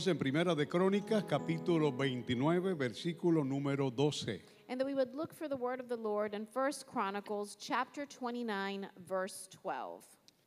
Dios en Primera de Crónicas, capítulo 29, versículo número 12. And that we would look for the word of the Lord in 1 Chronicles chapter 29 verse 12.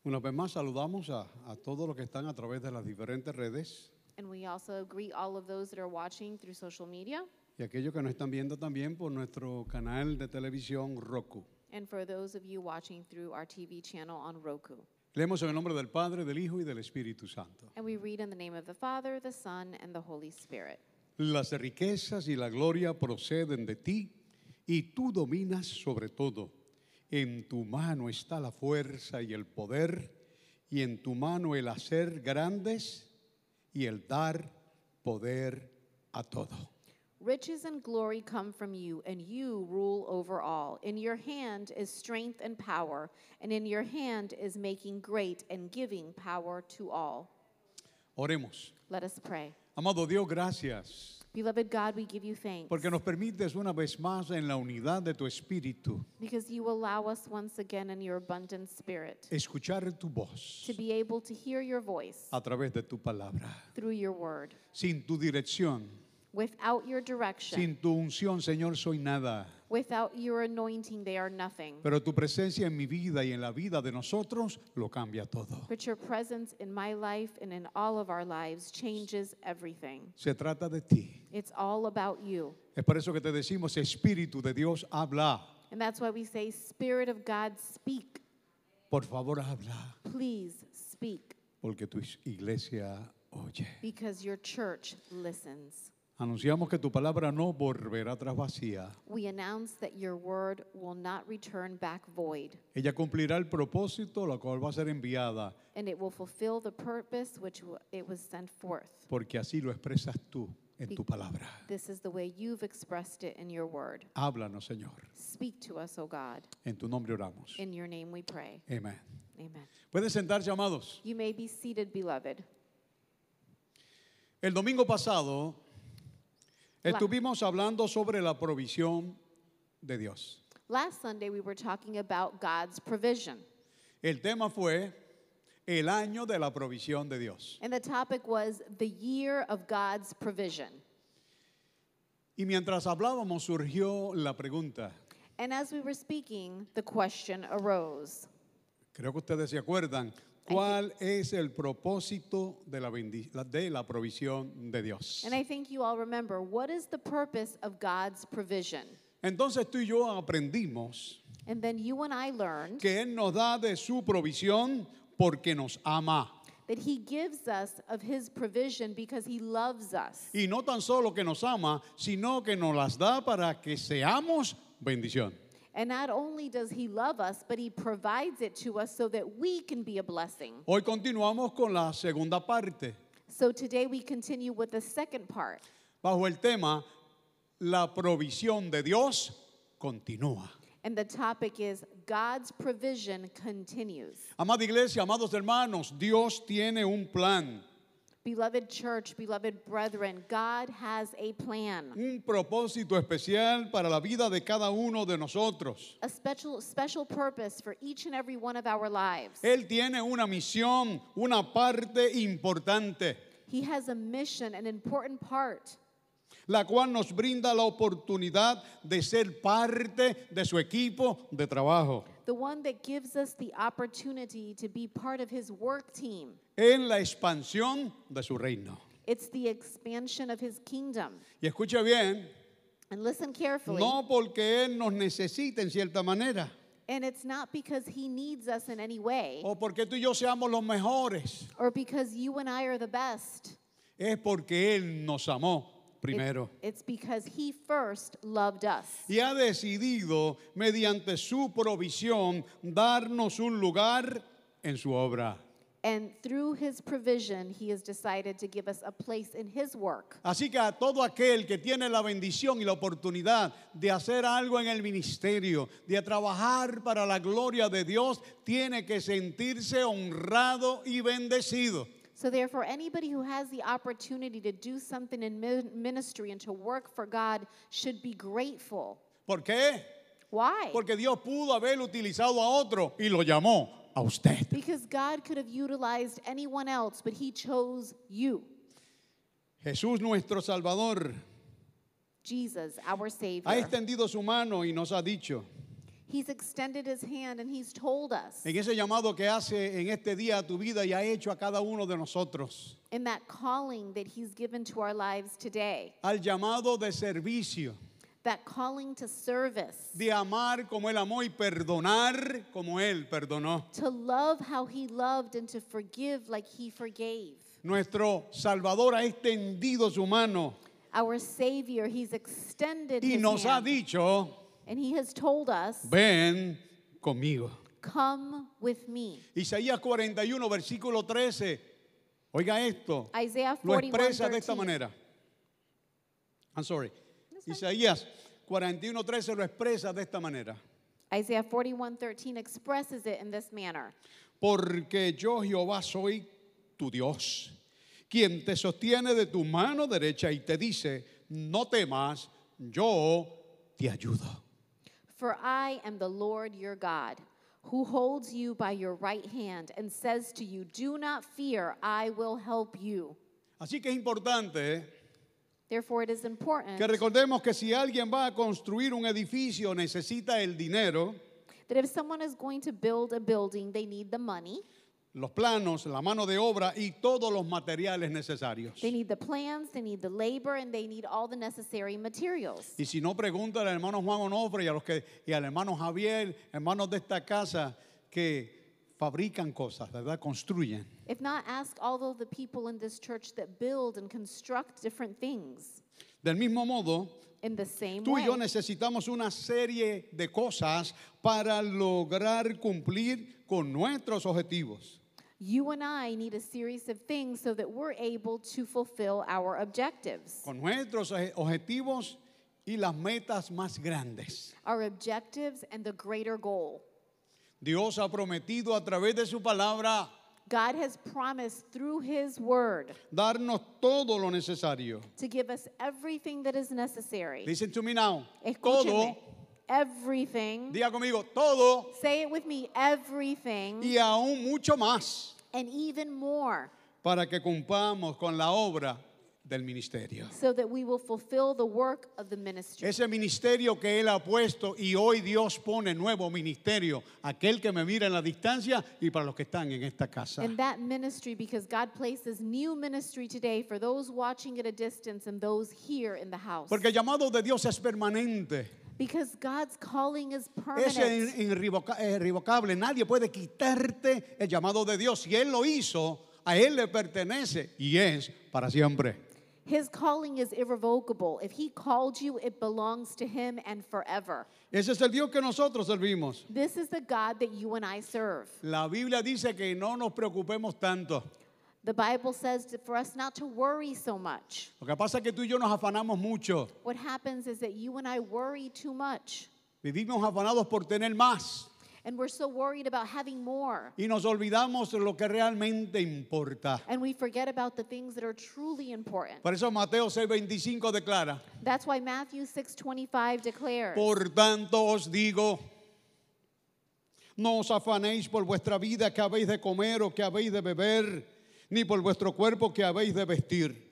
Una vez más saludamos a, a todos los que están a través de las diferentes redes And we also greet all of those that are watching through social media y aquellos que nos están viendo también por nuestro canal de televisión Roku. and for those of you watching through our TV channel on Roku. Leemos en el nombre del Padre, del Hijo y del Espíritu Santo. And we read in the name of the Father, the Son, and the Holy Spirit. Las riquezas y la gloria proceden de ti y tú dominas sobre todo. En tu mano está la fuerza y el poder y en tu mano el hacer grandes y el dar poder a todo. Riches and glory come from you, and you rule over all. In your hand is strength and power, and in your hand is making great and giving power to all. Oremos. Let us pray. Amado Dios, gracias Beloved God, we give you thanks porque nos permites una vez más en la unidad de tu espíritu because you allow us once again in your abundant spirit escuchar tu voz to be able to hear your voice a través de tu palabra. through your word. Sin tu dirección, Without your direction, sin tu unción, Señor, soy nada. without your anointing, they are nothing. Pero tu presencia en mi vida y en la vida de nosotros lo cambia todo. But your presence in my life and in all of our lives changes everything. Se trata de ti. It's all about you. Es por eso que te decimos, Espíritu de Dios, habla. And that's why we say, Spirit of God, speak. Por favor, habla. Please speak, Porque tu iglesia oye. because your church listens. Anunciamos que tu palabra no volverá atrás vacía. We announce that your word will not return back void, Ella cumplirá el propósito, la cual va a ser enviada, and it will fulfill the purpose which w- it was sent forth. porque así lo expresas tú en tu palabra. This is the way you've expressed it in your word. Háblanos, Señor. Speak to us, O God. En tu nombre oramos. In your name we pray. Amén. Amen. Pueden sentarse, amados. You may be seated, beloved. El domingo pasado estuvimos hablando sobre la provisión de Dios. Last Sunday we were talking about God's provision, El tema fue el año de la provisión de Dios. and the topic was the year of God's provision. Y mientras hablábamos surgió la pregunta. And as we were speaking, the question arose Creo que ustedes se acuerdan. ¿Cuál es el propósito de la, de la provisión de Dios? And I think you all remember what is the purpose of God's provision? Entonces tú y yo aprendimos And then you and I learned que Él nos da de su provisión porque nos ama. that He gives us of His provision because He loves us. Y no tan solo que nos ama, sino que nos las da para que seamos bendición. And not only does He love us, but He provides it to us so that we can be a blessing. Hoy continuamos con la segunda parte, So today we continue with the second part. bajo el tema La provisión de Dios continúa. And the topic is God's provision continues. Amada iglesia, amados hermanos, Dios tiene un plan, Beloved church, beloved brethren, God has a plan, un propósito especial para la vida de cada uno de nosotros. a special special purpose for each and every one of our lives. Él tiene una misión, una parte importante, He has a mission, an important part, la cual nos brinda la oportunidad de ser parte de su equipo de trabajo the one that gives us the opportunity to be part of his work team. en la expansión de su reino. It's the expansion of his kingdom. Y escuche bien, And listen carefully. no porque Él nos necesite en cierta manera, And it's not because he needs us in any way o porque tú y yo seamos los mejores, or because you and I are the best. es porque Él nos amó primero. It's because he first loved us. Y ha decidido, mediante su provisión, darnos un lugar en su obra. And through his provision, he has decided to give us a place in his work. Así que a todo aquel que tiene la bendición y la oportunidad de hacer algo en el ministerio, de trabajar para la gloria de Dios, tiene que sentirse honrado y bendecido. So, therefore, anybody who has the opportunity to do something in ministry and to work for God should be grateful. ¿Por qué? Why? Porque Dios pudo haber utilizado a otro y lo llamó, a usted. Because God could have utilized anyone else, but He chose you, Jesús nuestro Salvador Jesus, our Savior. ha extendido su mano y nos ha dicho, He's extended His hand and He's told us en ese llamado que hace en este día a tu vida y ha hecho a cada uno de nosotros, in that calling that He's given to our lives today, al llamado de servicio, that calling to service, de amar como Él amó y perdonar como Él perdonó. to love how He loved and to forgive like He forgave. Nuestro Salvador ha extendido su mano. Our Savior, He's extended y nos ha hand, dicho, and He has told us, ven conmigo. Come with me. Isaías 41, versículo 13. Oiga esto, Isaiah lo 41, expresa de esta 13. manera. I'm sorry. Isaías 41, 13 lo expresa de esta manera. Isaiah 41:13 expresses it in this manner. Porque yo Jehová soy tu Dios, quien te sostiene de tu mano derecha y te dice, no temas, yo te ayudo. For I am the Lord your God, who holds you by your right hand and says to you, Do not fear, I will help you. Así que es importante. Therefore, it is important que recordemos que si alguien va a construir un edificio necesita el dinero, that if someone is going to build a building, they need the money, los planos, la mano de obra y todos los materiales necesarios. they need the plans, they need the labor, and they need all the necessary materials. Y si no, pregunta al hermano Juan Onofre y, a los que, y al hermano Javier, hermanos de esta casa, que fabrican cosas, ¿verdad? Construyen. If not, ask all of the people in this church that build and construct different things. Del mismo modo, In the same tú y yo necesitamos una serie de cosas para lograr cumplir con nuestros objetivos. You and I need a series of things so that we're able to fulfill our objectives. Con nuestros objetivos y las metas más grandes. Our objectives and the greater goal. Dios ha prometido a través de su palabra God has promised through His Word darnos todo lo necesario. to give us everything that is necessary. Listen to me now. Escúcheme. Todo, Everything. diga conmigo, todo Say it with me. Everything y aún mucho más and even more para que cumplamos con la obra del ministerio. so that we will fulfill the work of the ministry. Ese ministerio que Él ha puesto y hoy Dios pone nuevo ministerio, aquel que me mira en la distancia y para los que están en esta casa. In that ministry, because God places new ministry today for those watching at a distance and those here in the house. Porque el llamado de Dios es permanente, Because God's calling is es permanent. irrevoca- eh, irrevocable. Nadie puede quitarte el llamado de Dios. Si Él lo hizo, a Él le pertenece y es para siempre. His calling is irrevocable. If He called you, it belongs to Him and forever. Ese es el Dios que nosotros servimos. This is the God that you and I serve. La Biblia dice que no nos preocupemos tanto. The Bible says for us not to worry so much. Lo que pasa es que tú y yo nos afanamos mucho. What happens is that you and I worry too much. Vivimos afanados por tener más And we're so worried about having more. y nos olvidamos de lo que realmente importa. And we forget about the things that are truly important. Por eso Mateo 6:25 declara, That's why Matthew 6:25 declares, por tanto os digo, no os afanéis por vuestra vida que habéis de comer o que habéis de beber, ni por vuestro cuerpo que habéis de vestir.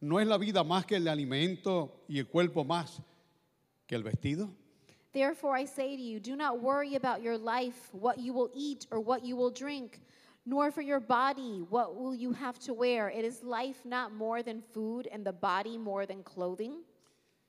¿No es la vida más que el alimento y el cuerpo más que el vestido? Therefore I say to you, do not worry about your life, what you will eat or what you will drink, nor for your body, what will you have to wear. It is life not more than food, and the body more than clothing.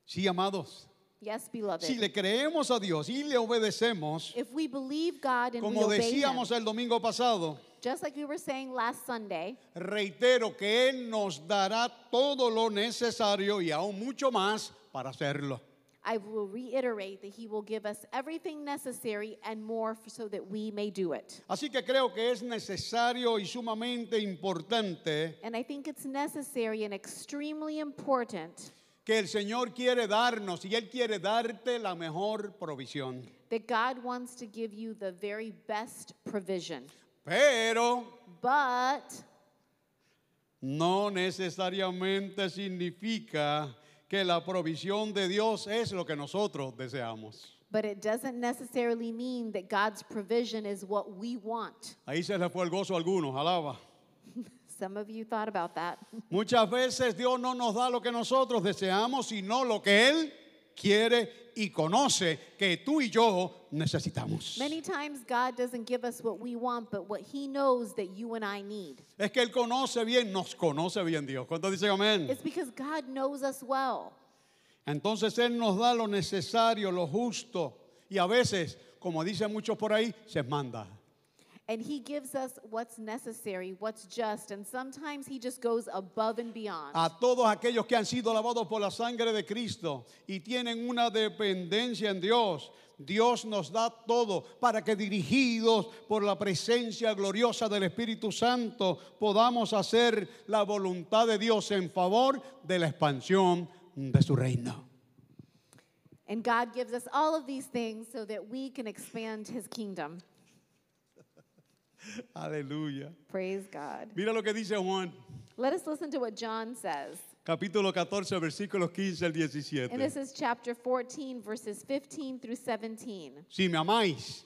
Sí, amados. Yes, beloved. Si le creemos a Dios y le obedecemos, if we believe God and we como obey Him, decíamos el domingo pasado, just like we were saying last Sunday, reitero que Él nos dará todo lo necesario y aún mucho más para hacerlo. I will reiterate that He will give us everything necessary and more so that we may do it. Así que creo que es necesario y sumamente importante And I think it's necessary and extremely important que el Señor quiere darnos y Él quiere darte la mejor provisión. that God wants to give you the very best provision. Pero But no necesariamente significa que la provisión de Dios es lo que nosotros deseamos. But it doesn't necessarily mean that God's provision is what we want. Ahí se le fue el gozo a algunos, alaba. Some of you thought about that. Muchas veces Dios no nos da lo que nosotros deseamos, sino lo que Él quiere y conoce que tú y yo necesitamos. Many times God doesn't give us what we want, but what He knows that you and I need. Es que Él conoce bien, nos conoce bien Dios. ¿Cuántos dicen amén? It's because God knows us well. Entonces Él nos da lo necesario, lo justo. Y a veces, como dicen muchos por ahí, se manda. And He gives us what's necessary, what's just, and sometimes He just goes above and beyond. A todos aquellos que han sido lavados por la sangre de Cristo y tienen una dependencia en Dios, Dios nos da todo para que dirigidos por la presencia gloriosa del Espíritu Santo podamos hacer la voluntad de Dios en favor de la expansión de su reino. And God gives us all of these things so that we can expand His kingdom. Aleluya. Praise God. Mira lo que dice Juan, Let us listen to what John says. capítulo 14, versículos 15 al And this 17. is chapter 14, verses 15 through 17. Si me amáis,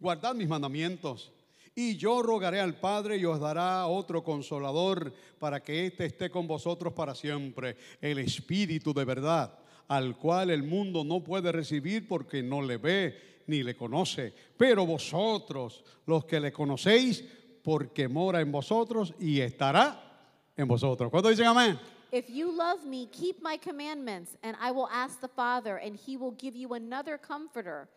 guardad mis mandamientos. Y yo rogaré al Padre y os dará otro consolador para que éste esté con vosotros para siempre, el Espíritu de verdad, al cual el mundo no puede recibir porque no le ve ni le conoce. Pero vosotros, los que le conocéis, porque mora en vosotros y estará en vosotros. ¿Cuántos dicen amén? If you love me, keep my commandments, and I will ask the Father, and he will give you another comforter,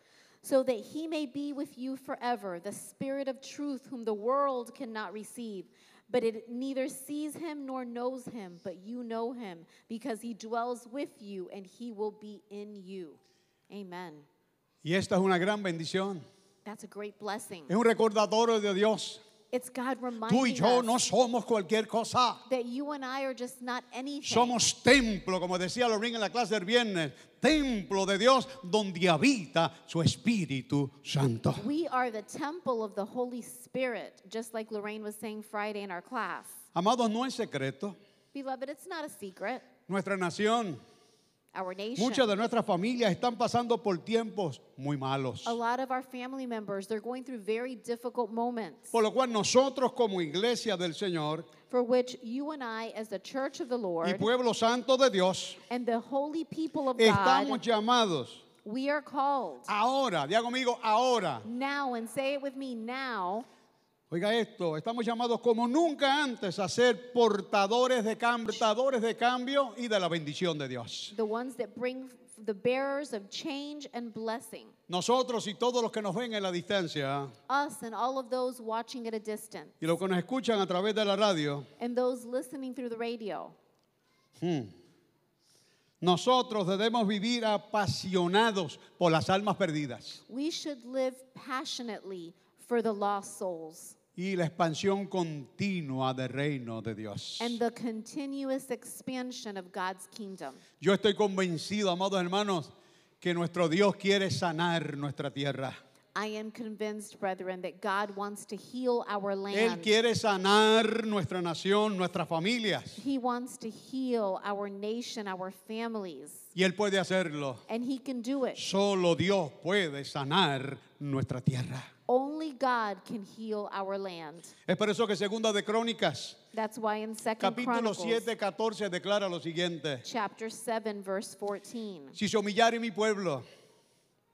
so that he may be with you forever, the Spirit of truth, whom the world cannot receive. But it neither sees him nor knows him, but you know him, because he dwells with you, and he will be in you. Amen. Y esta es una gran bendición. That's a great blessing. Es un recordatorio de Dios. It's God Tú y yo no somos cualquier cosa. that you and I are just not anything. Somos templo, como decía Lorín en la clase del viernes, templo de Dios donde habita su Espíritu Santo. We are the temple of the Holy Spirit, just like Lorraine was saying Friday in our class. Amados, no es secreto. Beloved, it's not a secret. Nuestra nación, muchas de nuestras familias están pasando por tiempos muy malos. a lot of our family members, they're going through very difficult moments Por lo cual nosotros como iglesia del Señor for which you and I, as the church of the y Lord pueblo santo de Dios, and the holy people of estamos God, llamados we are called ahora, diga conmigo, ahora. now, and say it with me now, Oiga esto, estamos llamados como nunca antes a ser portadores de portadores de cambio y de la bendición de Dios. the ones that bring the bearers of change and blessing. Nosotros y todos los que nos ven en la distancia Us and all of those watching at a distance, y los que nos escuchan a través de la radio, and those listening through the radio. nosotros debemos vivir apasionados por las almas perdidas We should live passionately for the lost souls y la expansión continua del reino de Dios. and the continuous expansion of God's kingdom. Yo estoy convencido, amados hermanos, que nuestro Dios quiere sanar nuestra tierra. I am convinced, brethren, that God wants to heal our Él land. quiere sanar nuestra nación, nuestras familias. He wants to heal our nation, our families, Y Él puede hacerlo. and He can do it. Solo Dios puede sanar nuestra tierra. Only God can heal our land. Es por eso que segunda de Crónicas, That's why in Second capítulo Chronicles, 7, 14 declara lo siguiente. chapter 7, verse 14. Si se humillare mi pueblo,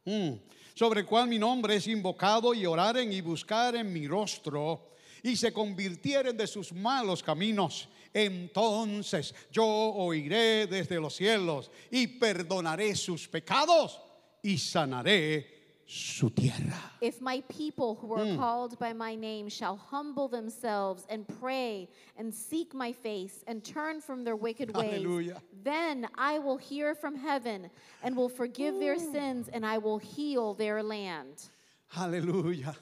mm, sobre el cual mi nombre es invocado, y oraren y buscaren mi rostro, y se convirtieren de sus malos caminos, entonces yo oiré desde los cielos y perdonaré sus pecados y sanaré su tierra. If my people who are hmm. called by my name shall humble themselves and pray and seek my face and turn from their wicked ways, Hallelujah. then I will hear from heaven and will forgive their sins and I will heal their land. Hallelujah.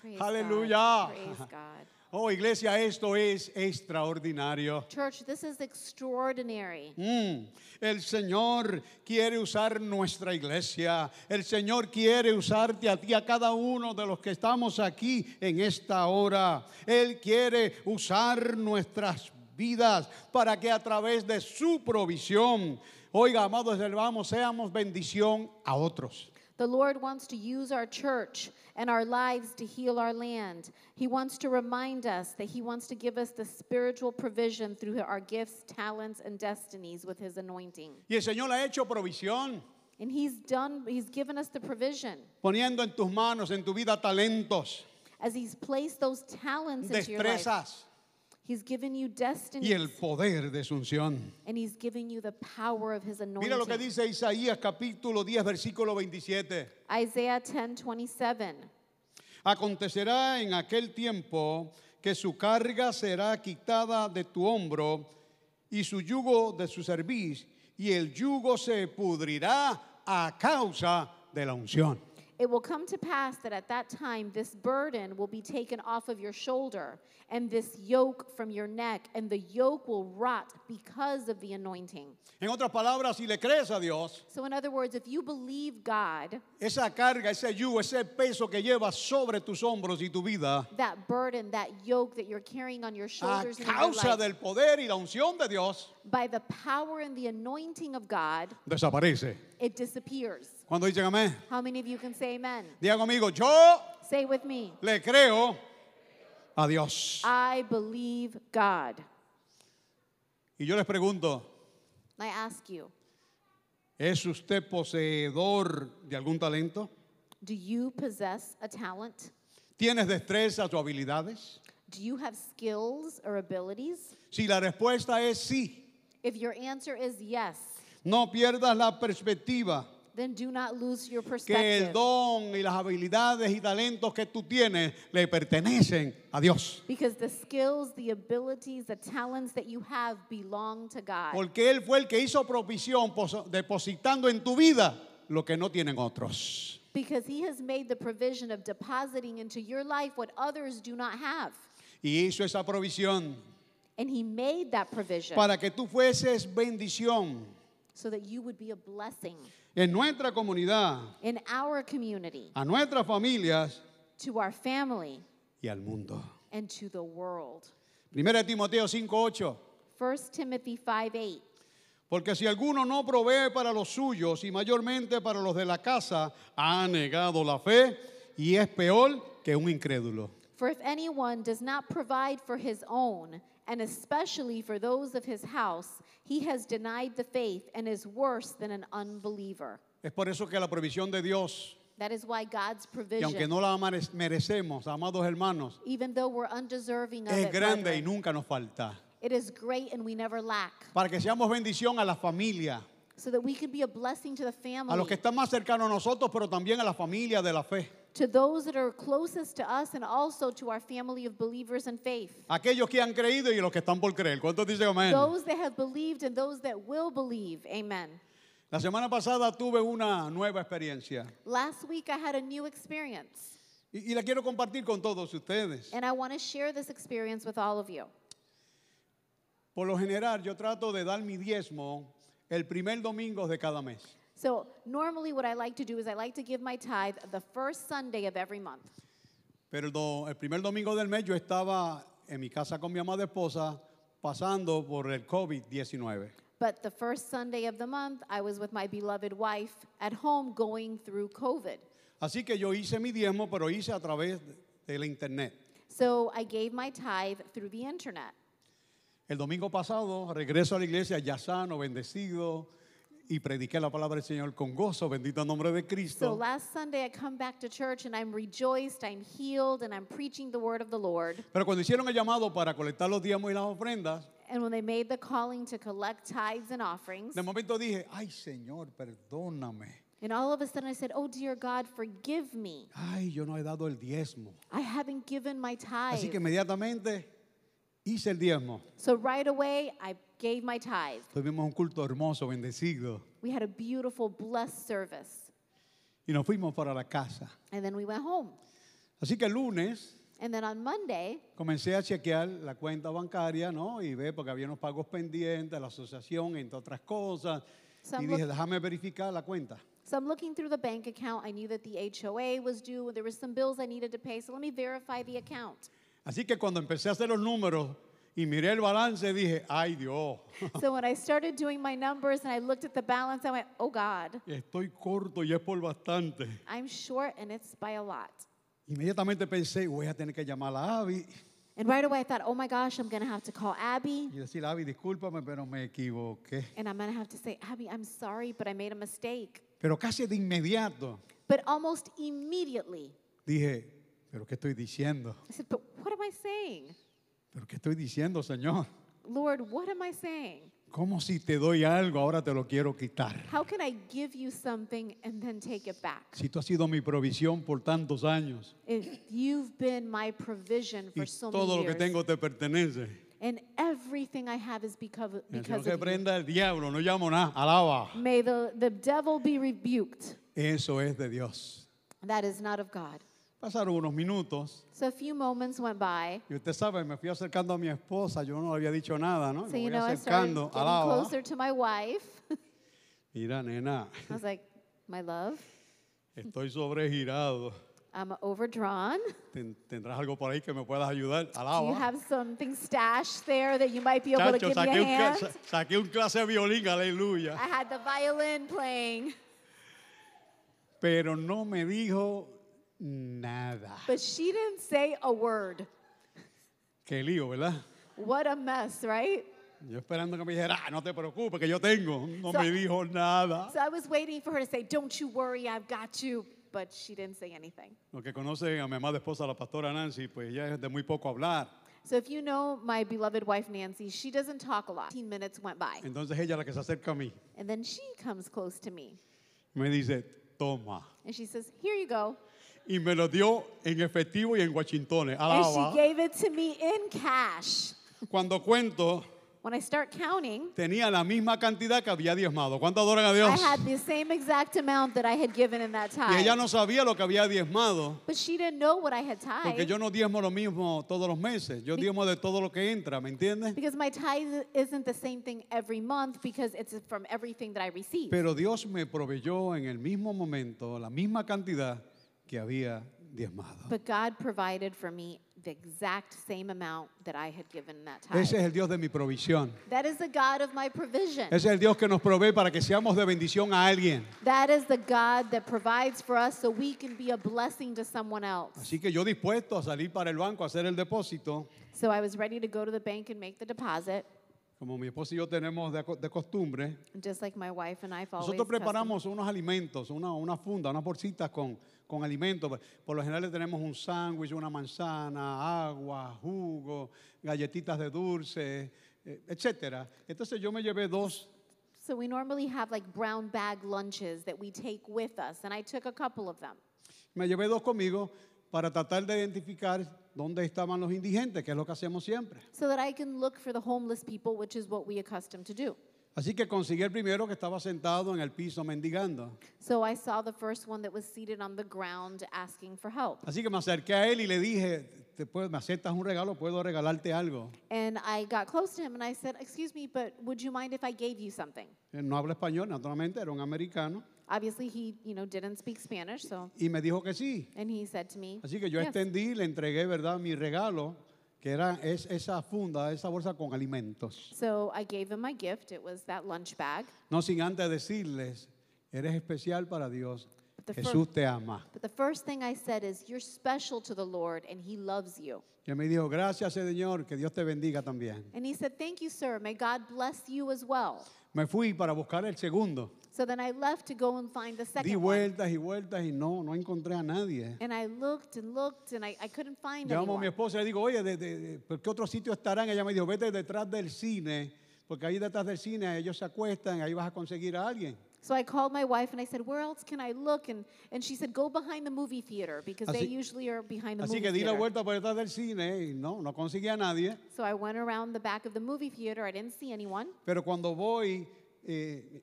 Praise Aleluya. God. Praise God. Oh, iglesia, esto es extraordinario. Church, this is extraordinary. Mm, El Señor quiere usar nuestra iglesia. El Señor quiere usarte a ti, a cada uno de los que estamos aquí en esta hora. Él quiere usar nuestras vidas para que a través de su provisión, oiga, amados hermanos, seamos bendición a otros. The Lord wants to use our church and our lives to heal our land. He wants to remind us that He wants to give us the spiritual provision through our gifts, talents, and destinies with His anointing. Y el Señor ha hecho provisión, And He's done, He's given us the provision poniendo en tus manos, en tu vida, talentos, as He's placed those talents into your life. He's given you y destiny el poder de su unción. and He's giving you the power of His anointing. Mira lo que dice Isaías capítulo 10, versículo 27. Isaiah 10 27. Acontecerá en aquel tiempo que su carga será quitada de tu hombro y su yugo de su cerviz, y el yugo se pudrirá a causa de la unción. It will come to pass that at that time this burden will be taken off of your shoulder, and this yoke from your neck, and the yoke will rot because of the anointing. En otras palabras, si le crees a Dios, So, in other words, if you believe God, esa carga, ese yugo, ese peso que llevas sobre tus hombros y tu vida, that burden, that yoke that you're carrying on your a shoulders your causa life, del poder y la unción de Dios, by the power and the anointing of God, desaparece. It disappears. Cuando dicen amén, How many of you can say amen? digan conmigo, yo Say with me, le creo a Dios. I believe God. Y yo les pregunto, I ask you, ¿es usted poseedor de algún talento? do you possess a talent? ¿Tienes destrezas o habilidades? Do you have skills or abilities? Si la respuesta es sí, If your answer is yes, no pierdas la perspectiva then do not lose your que perspective. el don y las habilidades y talentos que tú tienes le pertenecen a Dios. Because the skills, the abilities, the talents that you have belong to God. Porque Él fue el que hizo provisión pos- depositando en tu vida lo que no tienen otros. Because He has made the provision of depositing into your life what others do not have. Y hizo esa provisión And He made that provision para que tú fueses bendición so that you would be a blessing en nuestra comunidad, in our community, a nuestras familias to our family, y al mundo. and to the world. Primera Timoteo 5:8. 1 Timothy 5 8. Porque si alguno no provee para los suyos y mayormente para los de la casa, ha negado la fe y es peor que un incrédulo. For if anyone does not provide for his own, and especially for those of his house, he has denied the faith and is worse than an unbeliever. Es por eso que la provisión de Dios, That is why God's y aunque provision, no la mere- merecemos, amados hermanos, even though we're undeserving of es it, grande y brethren, nunca nos falta. it is great and we never lack, Para que seamos bendición a la familia, so that we can be a blessing to the a los family, que están más cercanos a nosotros, pero también a la familia de la fe. To those that are closest to us, and also to our family of believers in faith. Aquellos que han creído y los que están por creer. ¿Cuántos dicen amén? Those that have believed and those that will believe. Amen. La semana pasada tuve una nueva experiencia Last week I had a new experience. y, y la quiero compartir con todos ustedes. And I want to share this experience with all of you. Por lo general, yo trato de dar mi diezmo el primer domingo de cada mes. So, normally, what I like to do is I like to give my tithe the first Sunday of every month. Pero el, do- el primer domingo del mes yo estaba en mi casa con mi amada esposa pasando por el COVID-19. But the first Sunday of the month, I was with my beloved wife at home going through COVID. Así que yo hice mi diezmo, pero hice a través de, de la internet. So, I gave my tithe through the internet. El domingo pasado regreso a la iglesia ya sano, bendecido y prediqué la palabra del Señor con gozo, bendito nombre de So, Cristo. last Sunday, I come back to church and I'm rejoiced, I'm healed, and I'm preaching the word of the Lord. Pero cuando hicieron el llamado para colectar los diezmos y las ofrendas, And when they made the calling to collect tithes and offerings, de momento dije, ay Señor, perdóname. and all of a sudden I said, Oh, dear God, forgive me. Ay, yo no he dado el diezmo. I haven't given my Así tithe. que inmediatamente hice el diezmo. So right away, I gave my tithe. Tuvimos un culto hermoso, bendecido. We had a beautiful, blessed service. Y nos fuimos para la casa. And then we went home. Así que el lunes And then on Monday, comencé a chequear la cuenta bancaria, ¿no? Y ver porque había unos pagos pendientes, la asociación, entre otras cosas. So y I'm dije, déjame verificar la cuenta. so I'm looking through the bank account. I knew that the HOA was due. There were some bills I needed to pay. So let me verify the account. Así que cuando empecé a hacer los números y miré el balance y dije, ay Dios, So when I started doing my numbers and I looked at the balance, I went, oh God, estoy corto y es por bastante. I'm short and it's by a lot. Inmediatamente pensé, voy a tener que llamar a Abby And right away I thought, oh my gosh, I'm going to have to call Abby. y decir, Abby, discúlpame, pero me equivoqué. And I'm going to have to say, Abby, I'm sorry, but I made a mistake. Pero casi de inmediato But almost immediately, dije, pero ¿qué estoy diciendo? I said, but what am I saying? ¿Pero qué estoy diciendo, Señor? Lord, what am I saying? ¿Cómo si te doy algo, ahora te lo quiero quitar? How can I give you something and then take it back? Si tú has sido mi provisión por tantos años If you've been my provision y for so todo many lo que years, tengo te pertenece. and everything I have is because, El Señor because que of you. prenda el diablo, no llamo nada, alaba. May the, the devil be rebuked. Eso es de Dios. That is not of God. Pasaron unos minutos So a few moments went by. y usted sabe, me fui acercando a mi esposa, yo no le había dicho nada, ¿no? So Me you voy know, I acercando, getting alaba. closer to my wife. Mira, nena, I was like, my love, estoy sobregirado. I'm overdrawn. Ten- ¿Tendrás algo por ahí que me puedas ayudar? Do you Alaba. have something stashed there that you might be able to Chacho, give me a un, hand? sa- saqué un clase de violín, aleluya. I had the violin playing, Pero no me dijo nada. but she didn't say a word. Qué lío, ¿verdad? What a mess, right? Yo esperando que me dijera, ah, no te preocupes, que yo tengo. No So- me dijo nada. So I was waiting for her to say, Don't you worry, I've got you. But she didn't say anything. Los que conocen a mi amada esposa, la pastora Nancy, pues ella es de muy poco hablar. So if you know my beloved wife Nancy, she doesn't talk a lot. 15 minutes went by. Entonces ella la que se acerca a mí. And then she comes close to me. Me dice, toma. And she says, Here you go. Y me lo dio en efectivo y en Washington. And Alaba. she gave it to me in cash. Cuando cuento, When I start counting, tenía la misma cantidad que había diezmado. ¿Cuánto adoran a I Dios? had the same exact amount that I had given in that Y ella time. no sabía lo que había diezmado. But she didn't know what I had Porque yo no diezmo lo mismo todos los meses. Yo diezmo de todo lo que entra, ¿me entiendes? Because my tithe isn't the same thing every month because it's from everything that I receive. Pero Dios me proveyó en el mismo momento la misma cantidad que había diezmado. But God provided for me the exact same amount that I had given that Ese tithe. es el Dios de mi provisión. That is the God of my provision. Ese es el Dios que nos provee para que seamos de bendición a alguien. That is the God that provides for us so we can be a blessing to someone else. Así que yo dispuesto a salir para el banco a hacer el depósito, So I was ready to go to the bank and make the deposit, como mi esposa y yo tenemos de, de costumbre. just like my wife and I've always Nosotros preparamos unos alimentos, una, una funda, unas bolsitas con, con alimentos. Por lo general tenemos un sándwich, una manzana, agua, jugo, galletitas de dulce, eh, etcétera. Entonces yo me llevé dos So we normally have like brown bag lunches that we take with us, and I took a couple of them. Me llevé dos conmigo para tratar de identificar dónde estaban los indigentes, que es lo que hacemos siempre. So that I can look for the homeless people, which is what we accustomed to do. Así que conseguí el primero que estaba sentado en el piso mendigando. So I saw the first one that was seated on the ground asking for help. Así que me acerqué a él y le dije, ¿te puedo- ¿me aceptas un regalo? ¿Puedo regalarte algo? And I got close to him and I said, Excuse me, but would you mind if I gave you something? Él no habla español, naturalmente, era un americano. Obviously, he, you know, didn't speak Spanish, so, Y me dijo que sí. and he said to me, Así que yo "Yes." extendí, le entregué, ¿verdad? Mi regalo, que era es, esa funda, esa bolsa con alimentos. So I gave him my gift. It was that lunch bag. No sin antes decirles, eres especial para Dios. Jesús te ama. But the first thing I said is, You're special to the Lord, and he loves you. Y me dijo, gracias Señor, que Dios te bendiga también. And he said, Thank you, sir. May God bless you as well. Me fui para buscar el segundo. So then I left to go and find the Di second one. vueltas y vueltas y no, no encontré a nadie. And I looked and looked, and I, I couldn't find Llamo a mi anyone. esposa y le digo, oye, de, de- de- ¿por qué otro sitio estarán? Ella me dijo, vete detrás del cine, porque ahí detrás del cine ellos se acuestan, ahí vas a conseguir a alguien. So I called my wife and I said, Where else can I look? And, and she said, Go behind the movie theater because they Así- usually are behind the Así movie que di la theater. vuelta por detrás del cine y no, no conseguí a nadie. So I went around the back of the movie theater. I didn't see anyone. Pero cuando voy eh,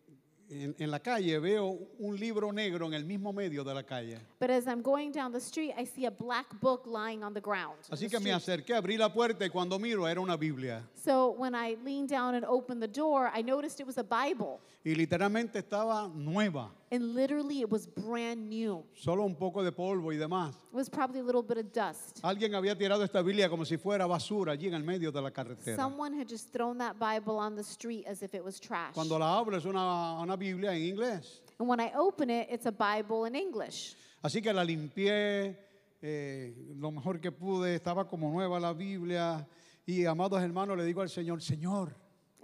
en, en la calle veo un libro negro en el mismo medio de la calle. But as I'm going down the street, I see a black book lying on the ground. Así que me acerqué, abrí la puerta y cuando miro era una Biblia. So when I leaned down and opened the door, I noticed it was a Bible. Y literalmente estaba nueva, And literally, it was brand new. solo un poco de polvo y demás. It was probably a little bit of dust. Alguien había tirado esta Biblia como si fuera basura allí en el medio de la carretera. Someone had just thrown that Bible on the street as if it was trash. Cuando la abro es una, una Biblia en inglés. And when I open it, it's a Bible in English. Así que la limpié eh, lo mejor que pude, estaba como nueva la Biblia. Y amados hermanos, le digo al Señor, Señor,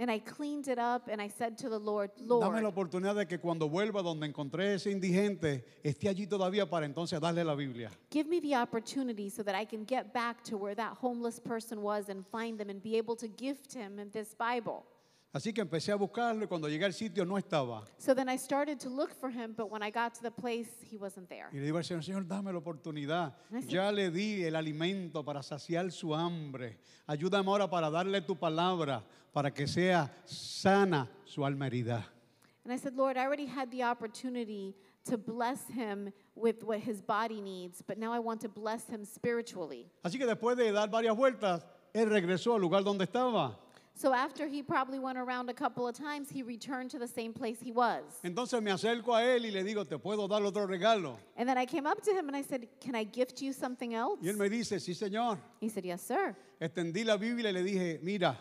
And I cleaned it up and I said to the Lord, dame la Lord, oportunidad de que cuando vuelva donde encontré ese indigente, esté allí todavía para entonces darle la Biblia. give me the opportunity so that I can get back to where that homeless person was and find them and be able to gift him this Bible. Así que empecé a buscarlo y cuando llegué al sitio no estaba. So then I started to look for him, but when I got to the place, he wasn't there. Y le digo al Señor, Señor, dame la oportunidad. Gracias. Ya le di el alimento para saciar su hambre. Ayúdame ahora para darle tu palabra, para que sea sana su alma herida. And I said, Lord, I already had the opportunity to bless him with what his body needs, but now I want to bless him spiritually. Así que después de dar varias vueltas, él regresó al lugar donde estaba. So after he probably went around a couple of times, he returned to the same place he was. Entonces me acerco a él y le digo, ¿te puedo dar otro regalo? And then I came up to him and I said, Can I gift you something else? Y él me dice, sí, señor. He said, Yes, sir. Extendí la Biblia y le dije, mira,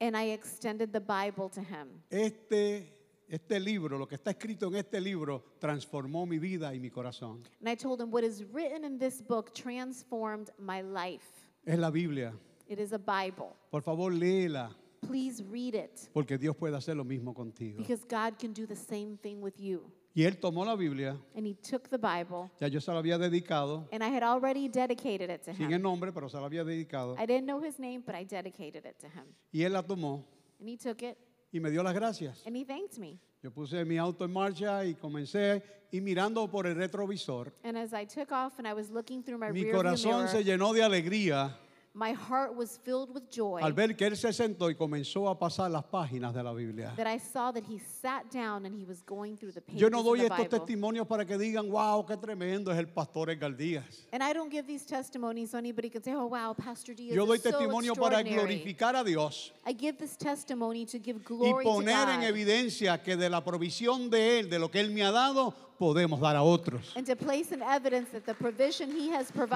And I extended the Bible to him. este, este libro, lo que está escrito en este libro, transformó mi vida y mi corazón. And I told him, What is written in this book transformed my life. Es la Biblia. It is a Bible. Por favor, léela, Please read it porque Dios puede hacer lo mismo contigo. because God can do the same thing with you. Y él tomó la Biblia, And he took the Bible, ya yo se la había dedicado, and I had already dedicated it to sin el him. nombre, pero se la había dedicado. I didn't know his name, but I dedicated it to him. Y él la tomó And he took it, y me dio las gracias. and he thanked me. Yo puse mi auto en marcha y comencé y mirando por el retrovisor, And as I took off and I was looking through my mi rearview corazón se mirror, llenó de alegría my heart was filled with joy al ver que él se sentó y comenzó a pasar las páginas de la Biblia. that I saw that he sat down and he was going through the pages Yo no of doy the estos Bible. testimonios para que digan, wow, qué tremendo es el pastor Edgar Díaz. And I don't give these testimonies so anybody can say, "Oh wow, Pastor Diaz Yo doy is so testimonio para extraordinary." glorificar a Dios I give this testimony to give y glory to poner en God evidencia que de la provisión de Él, de lo que Él me ha dado, podemos dar a otros.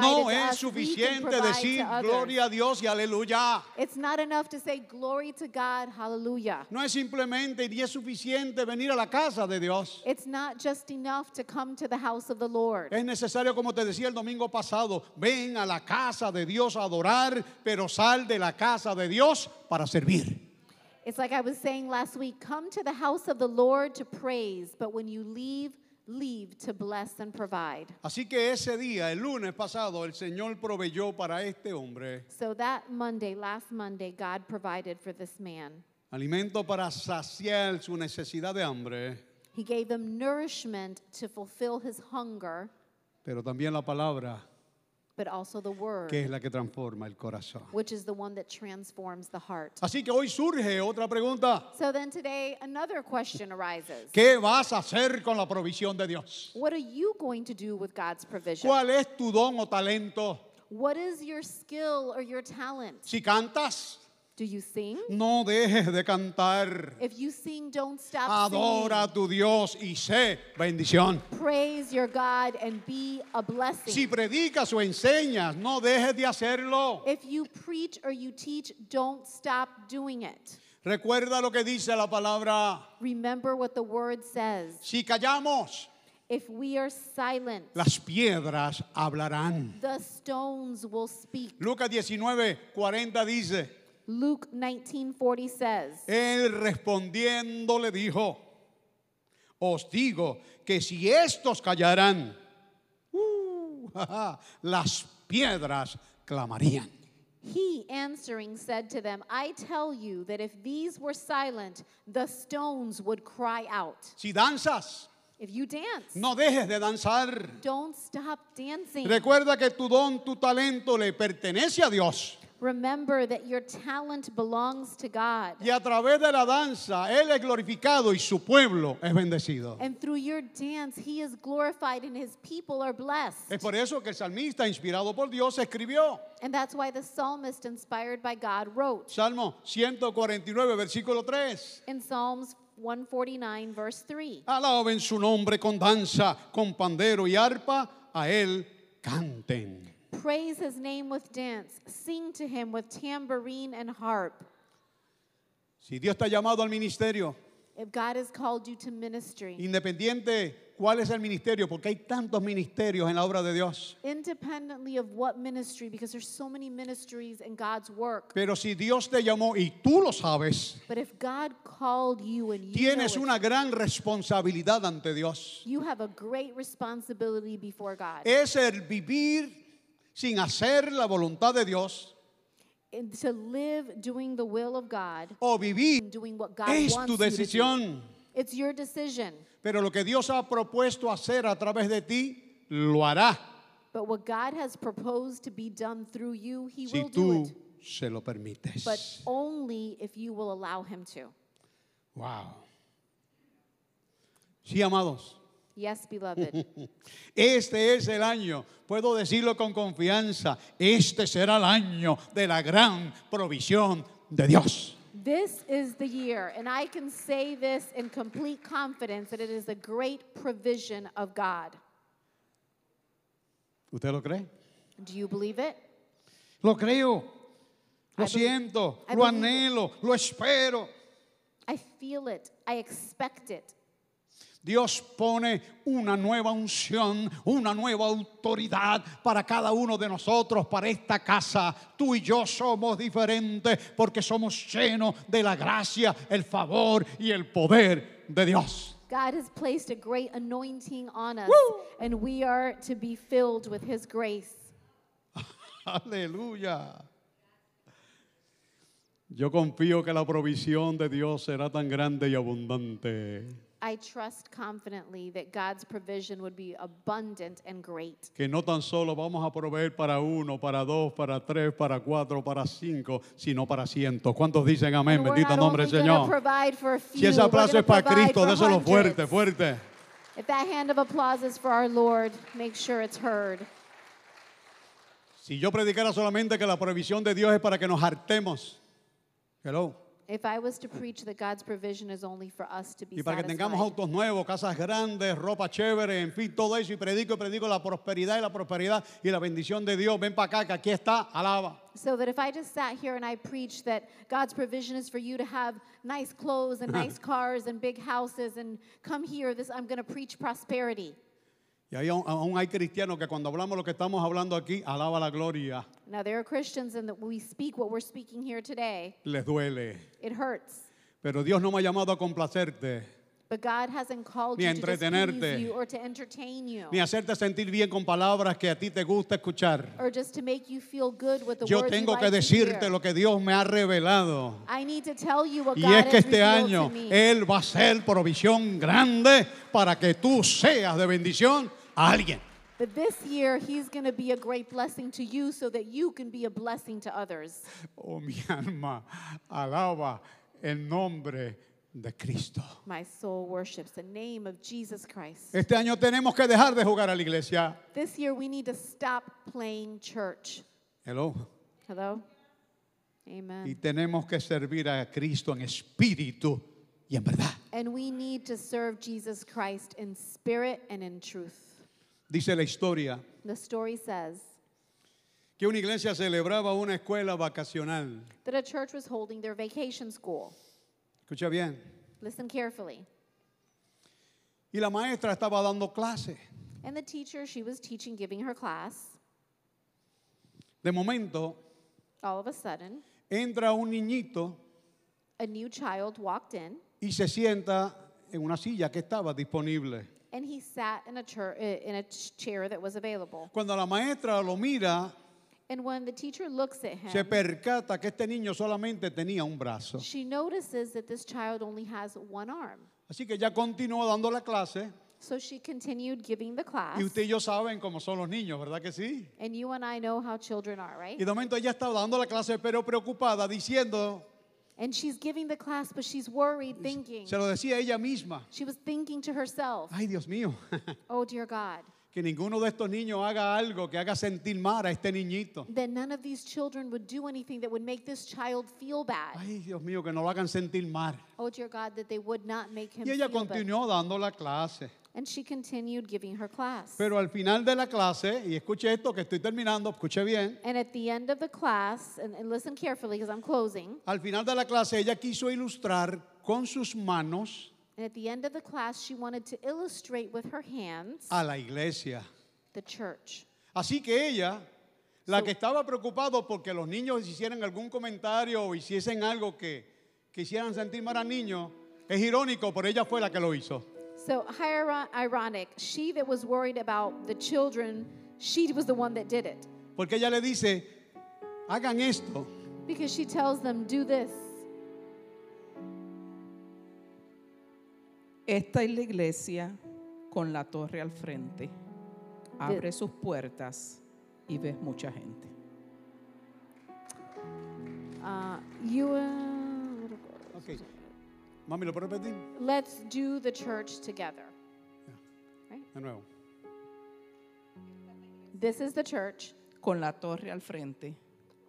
No es suficiente decir gloria a Dios y aleluya. It's not enough to say glory to God, hallelujah. No es simplemente ni es suficiente venir a la casa de Dios. It's not just enough to come to the house of the Lord. Es necesario, como te decía el domingo pasado, ven a la casa de Dios a adorar, pero sal de la casa de Dios para servir. It's like I was saying last week come to the house of the Lord to praise, but when you leave, leave to bless and provide. Así que ese día, el lunes pasado, el Señor proveyó para este hombre So that Monday, last Monday, God provided for this man. alimento para saciar su necesidad de hambre, He gave him nourishment to fulfill his hunger, pero también la palabra but also the word, que es la que transforma el corazón. which is the one that transforms the heart. Así que hoy surge otra pregunta. So then today, another question arises. ¿Qué vas a hacer con la provisión de Dios? What are you going to do with God's provision? ¿Cuál es tu don o talento? What is your skill or your talent? Si cantas, Do you sing? no dejes de cantar. If you sing, don't stop Adora a singing. tu Dios y sé bendición. Praise your God and be a Si blessing. predicas o enseñas, no dejes de hacerlo. If you preach or you teach, don't stop doing it. Recuerda lo que dice la palabra. Remember what the word says. Si callamos, If we are silent, las piedras hablarán. the stones will speak. Lucas 19, 40 dice, Luke 19:40 says, él respondiendo le dijo, os digo que si estos callarán, uh, las piedras clamarían. He answering said to them, I tell you that if these were silent, the stones would cry out. Si danzas, If you dance, no dejes de danzar. don't stop dancing. Recuerda que tu don, tu talento le pertenece a Dios. Remember that your talent belongs to God. Y a través de la danza, Él es glorificado y su pueblo es bendecido. And through your dance, He is glorified and His people are blessed. Es por eso que el salmista, inspirado por Dios, escribió And that's why the psalmist, inspired by God, wrote Salmo 149, versículo 3. in Psalms 149, verse 3. Alaben su nombre con danza, con pandero y arpa, a él canten. Praise his name with dance. Sing to him with tambourine and harp. Si Dios te ha llamado al ministerio, If God has called you to ministry, independiente cuál es el ministerio, porque hay tantos ministerios en la obra de Dios. independently of what ministry, because there's so many ministries in God's work. Pero si Dios te llamó y tú lo sabes, But if God called you and you, know tienes it, una gran responsabilidad ante Dios. you have a great responsibility before God. Es el vivir sin hacer la voluntad de Dios to live doing the will of God, o vivir doing what God es wants tu you decisión. It's your decision. Pero lo que Dios ha propuesto hacer a través de ti, lo hará But what God has proposed to be done through you, He si will do it. se lo permites. But only if you will allow Him to. Wow. Sí, amados. Yes, beloved. Este es el año, puedo decirlo con confianza, este será el año de la gran provisión de Dios. this is the year, and I can say this in complete confidence that it is the great provision of God. ¿Usted lo cree? Do you believe it? Lo creo, lo I siento, lo it. anhelo, lo espero. I feel it. I expect it. Dios pone una nueva unción, una nueva autoridad para cada uno de nosotros, para esta casa. Tú y yo somos diferentes porque somos llenos de la gracia, el favor y el poder de Dios. God has placed a great anointing on us, and we are to be filled with His grace. Aleluya. Yo confío que la provisión de Dios será tan grande y abundante I trust confidently that God's provision would be abundant and great. que no tan solo vamos a proveer para uno, para dos, para tres, para cuatro, para cinco, sino para cientos. ¿Cuántos dicen amén? Bendito nombre del Señor. a Si few, ese aplauso es para Cristo, déselo fuerte, fuerte. If that hand of applause is for our Lord, make sure it's heard. Si yo predicara solamente que la provisión de Dios es para que nos hartemos, hello, If I was to preach that God's provision is only for us to be y para que tengamos satisfied, autos nuevos, casas grandes, ropa chévere, en fin, todo eso, y predico y predico la prosperidad y la prosperidad y la bendición de Dios. Ven para acá, que aquí está, alaba. so that if I just sat here and I preached that God's provision is for you to have nice clothes and nice cars and big houses and come here, this I'm going to preach prosperity. Y ahí aún, hay cristianos que cuando hablamos lo que estamos hablando aquí, alaba la gloria, Now there are Christians and that we speak what we're speaking here today, les duele. it hurts. Pero Dios no me ha llamado a complacerte, But God hasn't called Ni you a to just entretenerte. you or to entertain you ni hacerte sentir bien con palabras que a ti te gusta escuchar. or just to make you feel good with the Yo words you tengo like que to decirte hear. lo que Dios me ha revelado. I need to tell you what Y God es que has este revealed año to me. Él va a ser provisión grande para que tú seas de bendición a alguien. But this year, He's going to be a great blessing to you so that you can be a blessing to others. Oh, mi alma alaba el nombre de Cristo. My soul worships the name of Jesus Christ. Este año tenemos que dejar de jugar a la iglesia. This year, we need to stop playing church. Hello. Hello? Y Amen. tenemos que servir a Cristo en espíritu y en verdad. And we need to serve Jesus Christ in spirit and in truth. Dice la historia The story says que una iglesia celebraba una escuela vacacional. that a church was holding their vacation school. Escucha bien. Listen carefully. Y la maestra estaba dando clase. And the teacher, she was teaching, giving her class. De momento All of a sudden, entra un niñito a new child walked in y se sienta en una silla que estaba disponible. And he sat in a, chur- uh, in a ch- chair that was available. Cuando la maestra lo mira, And when the teacher looks at him, se percata que este niño solamente tenía un brazo. she notices that this child only has one arm. Así que ya continuó dando la clase. So she continued giving the class. Y usted y yo saben cómo son los niños, ¿verdad que sí? And you and I know how children are, right? Y de momento ella estaba dando la clase, pero preocupada, diciendo, And she's giving the class, but she's worried, thinking. se lo decía ella misma. She was thinking to herself, Ay, Dios mío, oh dear God, que ninguno de estos niños haga algo que haga sentir mal a este niñito. that none of these children would do anything that would make this child feel bad. Ay, Dios mío, que no lo hagan sentir mal. Oh, dear God, that they would not make him Y ella feel bad. continuó dando la clase. And she continued giving her class. Pero al final de la clase, y escuche esto que estoy terminando, escuche bien. and at the end of the class, and, and listen carefully because I'm closing, Al final de la clase ella quiso ilustrar con sus manos and at the end of the class, she wanted to illustrate with her hands a la iglesia. the church. Así que ella, la So- que estaba preocupado porque los niños hicieran algún comentario o hiciesen algo que, hicieran sentir mal al niño, es irónico, pero ella fue la que lo hizo. So, hiro- ironic, she that was worried about the children, she was the one that did it. Porque ella le dice, hagan esto. Because she tells them, do this. Esta es la iglesia con la torre al frente. Abre sus puertas y ves mucha gente. Uh, you, uh, Ok. Mami, ¿lo puedo repetir? let's do the church together. De nuevo. This is the church Con la torre al frente.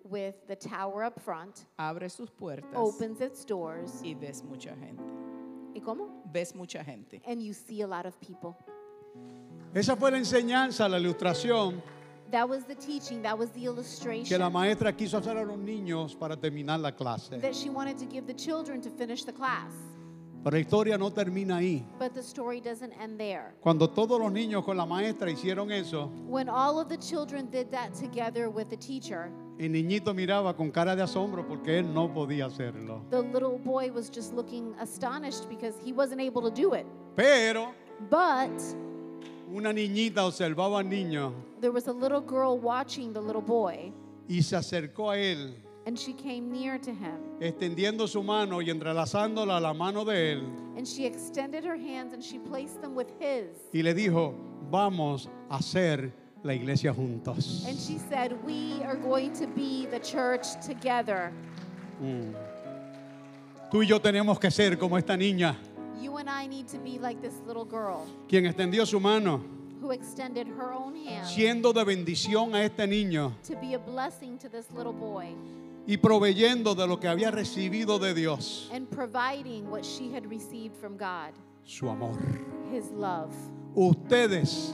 with the tower up front, Abre sus puertas opens its doors. y ves mucha gente. ¿Y cómo? Ves mucha gente. And you see a lot of people. Esa fue la enseñanza, la ilustración That was the teaching, that was the que la illustration maestra quiso hacer a los niños para terminar la clase. that she wanted to give the children to finish the class. Pero la historia no termina ahí. But the story doesn't end there. Cuando todos los niños con la maestra hicieron eso, When all of the children did that together with the teacher, el niñito miraba con cara de asombro porque él no podía hacerlo. the little boy was just looking astonished because he wasn't able to do it. Pero But una niñita observaba al niño there was a little girl watching the little boy, y se acercó a él, and she came near to him. extendiendo su mano y entrelazándola a la mano de él, And she extended her hands and she placed them with his. y le dijo, vamos a hacer la iglesia juntos. And she said, We are going to be the church together. Tú y yo tenemos que ser como esta niña, You and I need to be like this little girl quien extendió su mano, who extended her own hand siendo de bendición a este niño to be a blessing to this little boy y proveyendo de lo que había recibido de Dios, and providing what she had received from God su amor. his love. Ustedes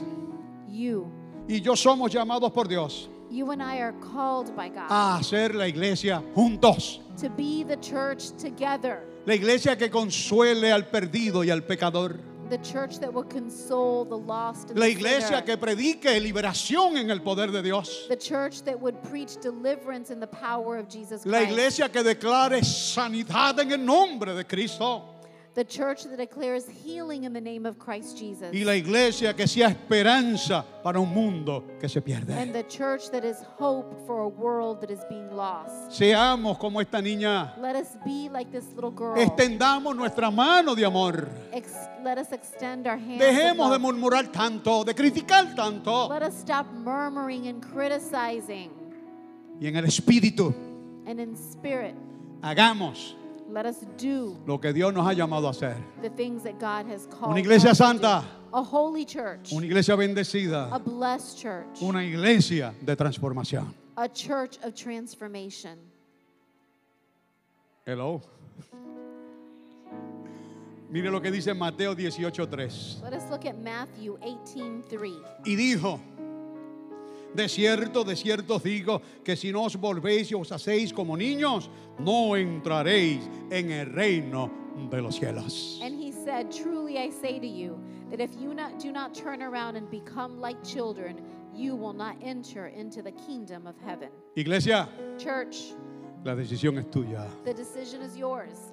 You, y yo somos llamados por Dios you and I are called by God a hacer la iglesia juntos. to be the church together, La iglesia que consuele al perdido y al pecador. the church that will console the lost and La the iglesia sinner. que predique liberación en el poder de Dios. the church that would preach deliverance in the power of Jesus La Christ. iglesia que declare sanidad en el nombre de Cristo. The church that declares healing in the name of Christ Jesus. Y la iglesia que sea esperanza para un mundo que se and pierde. the church that is hope for a world that is being lost. Seamos como esta niña. Let us be like this little girl. Extendamos nuestra mano de amor. Ex- let us extend our hands. Dejemos de murmurar tanto, de criticar tanto. Let us stop murmuring and criticizing. Y en el espíritu And in spirit, hagamos let us do lo que Dios nos ha llamado a hacer. the things that God has called Una iglesia santa. A holy church. Una iglesia A bendecida. blessed church. Una iglesia de transformación. A church of transformation. Hello. Mire lo que dice Mateo 18:3. Let us look at Matthew 18:3. Y dijo, de cierto, de cierto os digo, que si no os volvéis y os hacéis como niños, no entraréis en el reino de los cielos. And he said, Truly I say to you, that if you not, do not turn around and become like children, you will not enter into the kingdom of heaven. Iglesia, Church, la decisión es tuya. the decision is yours.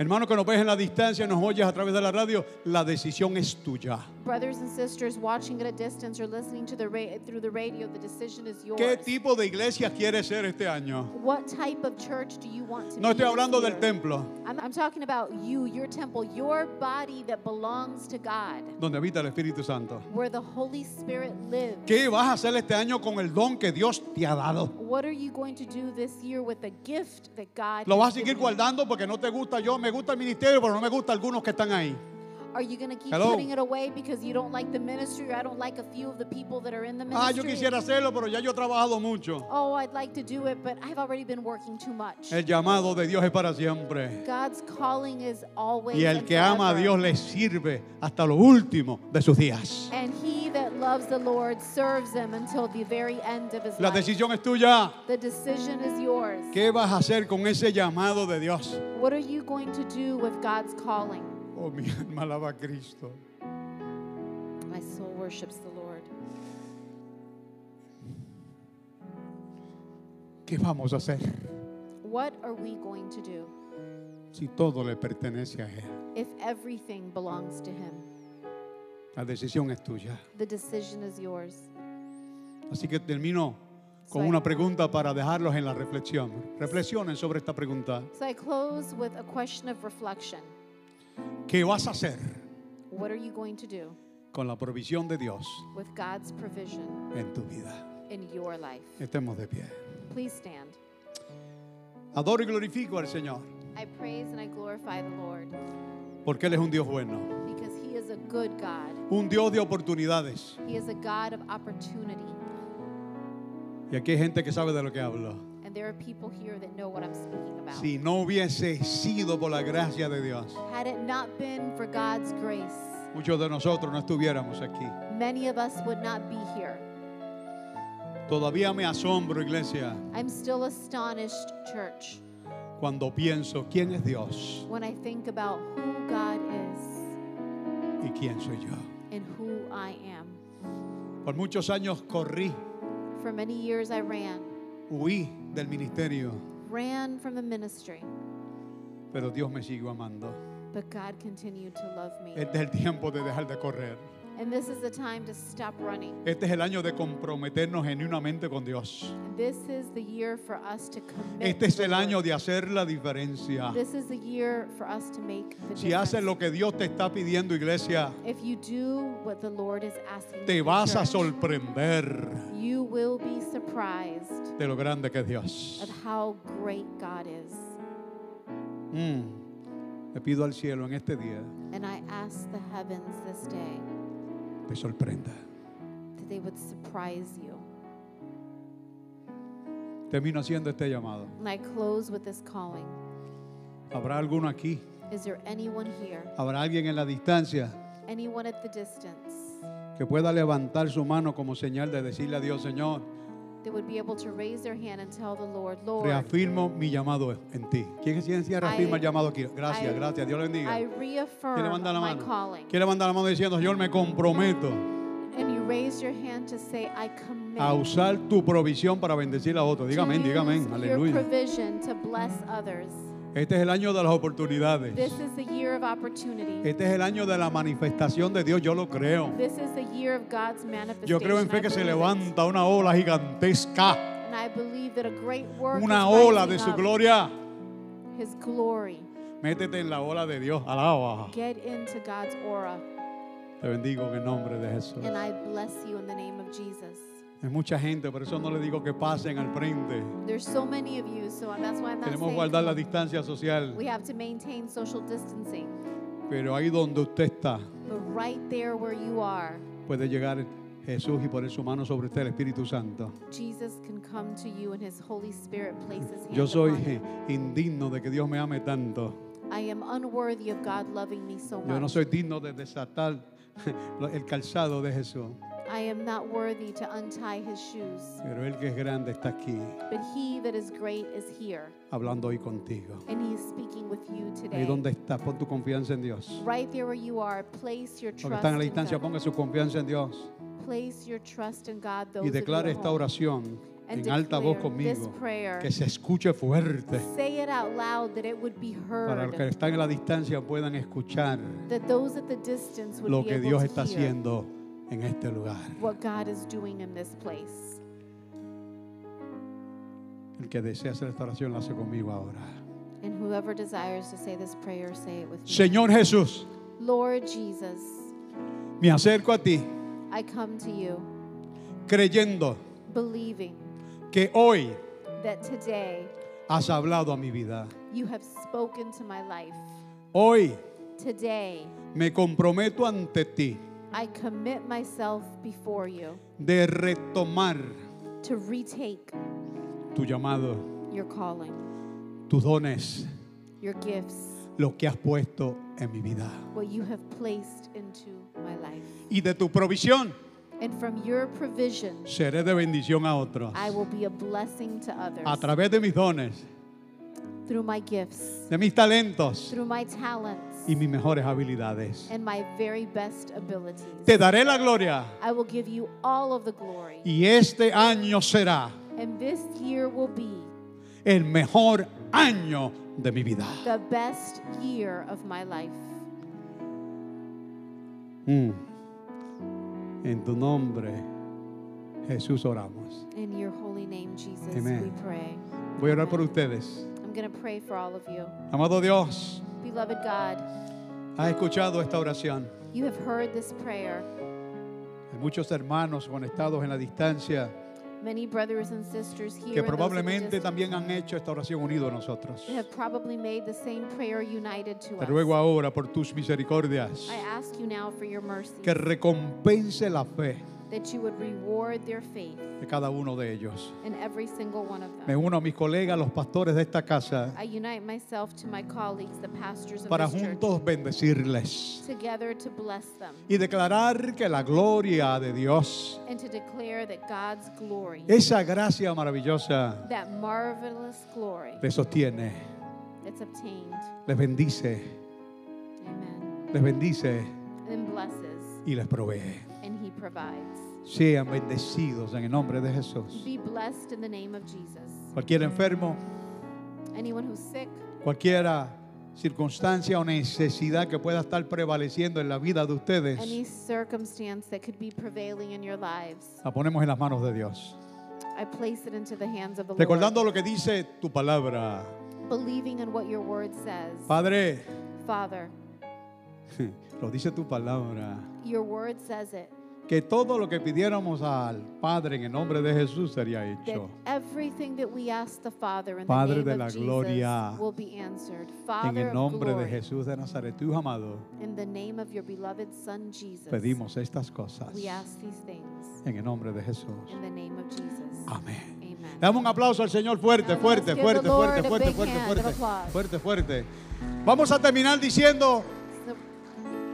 Hermano que nos ves en la distancia, nos oyes a través de la radio, la decisión es tuya. Brothers and sisters watching at a distance or listening to the through the radio, the decision is yours. ¿Qué tipo de iglesia quieres ser este año? What type of church do you want to No estoy hablando del templo, I'm, I'm talking about you, your temple, your body that belongs to God, donde habita el Espíritu Santo. where the Holy Spirit lives. ¿Qué vas a hacer este año con el don que Dios te ha dado? What are you going to do this year with the gift that God ¿Lo vas a seguir guardando porque no te gusta yo? Me gusta el ministerio, pero no me gusta algunos que están ahí. Are you going to keep Hello? putting it away because you don't like the ministry or I don't like a few of the people that are in the Ah, yo ministry? quisiera hacerlo, pero ya yo he trabajado mucho. Oh, I'd like to do it, but I've already been working too much. El llamado de Dios es para siempre. God's calling is always Y el and que ama a forever. Dios le sirve hasta lo último de sus días. And he that loves the Lord serves him until the very end of his La life. decisión es tuya. The decision is yours. ¿Qué vas a hacer con ese llamado de Dios? What are you going to do with God's calling? Oh, mi alma alaba a Cristo. My soul worships the Lord. ¿Qué vamos a hacer What are we going to do si todo le pertenece a Él? if everything belongs to him? La decisión es tuya. The decision is yours. Así que termino con una pregunta para dejarlos en la reflexión. Reflexionen sobre esta pregunta. So I close with a question of reflection. ¿Qué vas a hacer What are you going to do con la provisión de Dios with God's provision en tu vida? in your life? Estemos de pie. Please stand. Adoro y glorifico al Señor, I praise and I glorify the Lord porque Él es un Dios bueno, because he is a good God. un Dios de oportunidades. He is a God of opportunity. Y aquí hay gente que sabe de lo que hablo. And there are people here that know what I'm speaking about. Si no hubiese sido por la gracia de Dios, Had it not been for God's grace, muchos de nosotros no estuviéramos aquí. many of us would not be here. Todavía me asombro, iglesia, I'm still astonished, church, cuando pienso quién es Dios when I think about who God is y quién soy yo. and who I am. Por muchos años corrí, For many years I ran, huí del ministerio, ran from the ministry, pero Dios me siguió amando. but God continued to love me. Este es el tiempo de dejar de correr. And this is the time to stop running. Este es el año de comprometernos genuinamente con Dios. This is the year for us to commit. Este es el año de hacer la diferencia. This is the year for us to make the Si haces lo que Dios te está pidiendo, iglesia, If you do what the Lord is asking te you, vas a church, sorprender you will be surprised de lo grande que es Dios. at how great God is. Mm. Le pido al cielo en este día And I ask the heavens this day te sorprenda. that they would surprise you. Termino haciendo este llamado. And I close with this calling. ¿Habrá alguno aquí? Is there anyone here, ¿Habrá alguien en la distancia anyone at the distance, que pueda levantar su mano como señal de decirle a Dios, Señor, that would be able to raise their hand and tell the Lord, Lord, reafirmo mi llamado en ti? ¿Quién quién sí reafirma el llamado aquí? Gracias, I- gracias. Dios le bendiga. I ¿Quién reaffirm levanta la my mano? calling. ¿Quién levanta la mano diciendo, Señor, me comprometo And you raise your hand to say, I commit a usar tu provisión para bendecir a otros? Dígame, dígame, use your aleluya. provision to bless others. Este es el año de las oportunidades. This is the year of opportunity. Este es el año de la manifestación de Dios, yo lo creo. This is the year of God's manifestation. Yo creo en fe que se levanta una ola gigantesca, And I believe that a great work una ola de su gloria. His glory. Métete en la ola de Dios, alaba. Get into God's aura. Te bendigo en el nombre de Jesús. And I bless you in the name of Jesus. Hay mucha gente, por eso no le digo que pasen al frente. There's so many of you, so that's why I'm not Queremos saying guardar la distancia social, we have to maintain social distancing. pero ahí donde usted está, But right there where you are, puede llegar Jesús y poner su mano sobre usted, el Espíritu Santo. Jesus can come to you and his Holy Spirit place his hand Yo soy indigno de que Dios me ame tanto. I am unworthy of God loving me so Yo no much. soy digno de desatar el calzado de Jesús, I am not worthy to untie his shoes. pero Él que es grande está aquí, But he that is great is here, hablando hoy contigo. and he is speaking with you Ahí today. donde estás, pon tu confianza en Dios. Right there where you are, place your Los que trust están en la in distancia, God. ponga su confianza en Dios Place your trust in God. Those y at esta oración en alta voz conmigo. Que se escuche fuerte Say it out loud that it would be para los que heard. están en la distancia puedan escuchar That those at the distance would lo que Dios está hear haciendo en este lugar. what God is doing in this place. El que desea hacer esta oración la hace conmigo ahora. And whoever desires to say this prayer, say it with me. Señor Jesús, Lord Jesus, me acerco a ti I come to you creyendo believing que hoy that today has hablado a mi vida. you have spoken to my life. Hoy Today, me comprometo ante ti I commit myself before you de retomar to retake tu llamado, your calling, tus dones, your gifts, lo que has puesto en mi vida. what you have placed into my life. Y de tu provisión And from your provision, seré de bendición a otros. I will be a blessing to others A través de mis dones, through my gifts, de mis talentos through my talents, y mis mejores habilidades. and my very best abilities. Te daré la gloria I will give you all of the glory. y este año será And this year will be el mejor año de mi vida. the best year of my life. Mm. En tu nombre, Jesús, oramos. In your holy name, Jesus, Amen. we pray. Voy a orar por ustedes. I'm going to pray for all of you. Amado Dios, Beloved God, has escuchado esta oración. you have heard this prayer. Hay muchos hermanos conectados en la distancia Many brothers and sisters here que probablemente también han hecho esta oración unido a nosotros. have probably made the same prayer united to Te ruego us. ahora por tus misericordias I ask you now for your mercy, que recompense la fe that you would reward their faith de cada uno de ellos. in every single one of Me them. uno a mis colegas, los pastores de esta casa, I unite myself to my colleagues, the pastors of para this church, juntos bendecirles together to bless them y declarar que la gloria de Dios, and to declare that God's glory, esa gracia maravillosa, that marvelous glory les sostiene, that's obtained, les bendice, amen, les bendice and blesses, y les provee. Provides. Sean bendecidos en el nombre de Jesús. Be blessed in the name of Jesus. Cualquier enfermo, Anyone who's sick, cualquiera circunstancia o necesidad que pueda estar prevaleciendo en la vida de ustedes, any circumstance that could be prevailing in your lives, la ponemos en las manos de Dios. I place it into the hands of the Recordando Lord, lo que dice tu palabra. believing in what your word says. Padre, Father, lo dice tu palabra. your word says it. Que todo lo que pidiéramos al Padre en el nombre de Jesús sería hecho. Padre the de la gloria. En el nombre de Jesús de Nazaret, tu amado, pedimos estas cosas. En el nombre de Jesús. Amén. Damos un aplauso al Señor fuerte, fuerte, fuerte, fuerte, fuerte, fuerte, fuerte, fuerte, fuerte. Vamos a terminar diciendo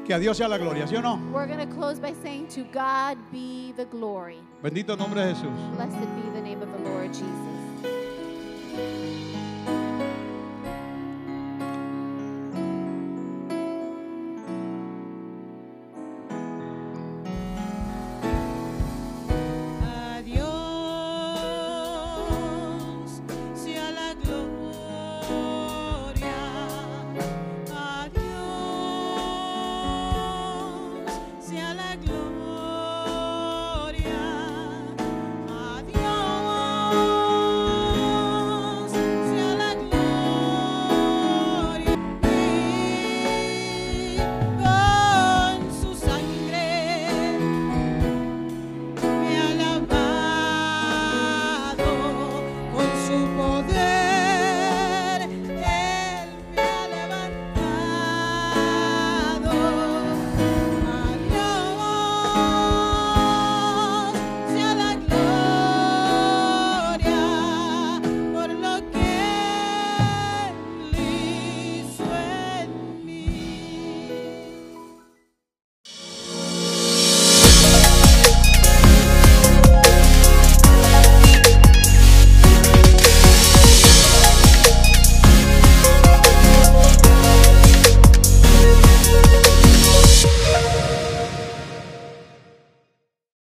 que a Dios sea la gloria, ¿sí o no? we're going to close by saying, To God be the glory. Bendito nombre de Jesús. Blessed be the name of the Lord Jesus.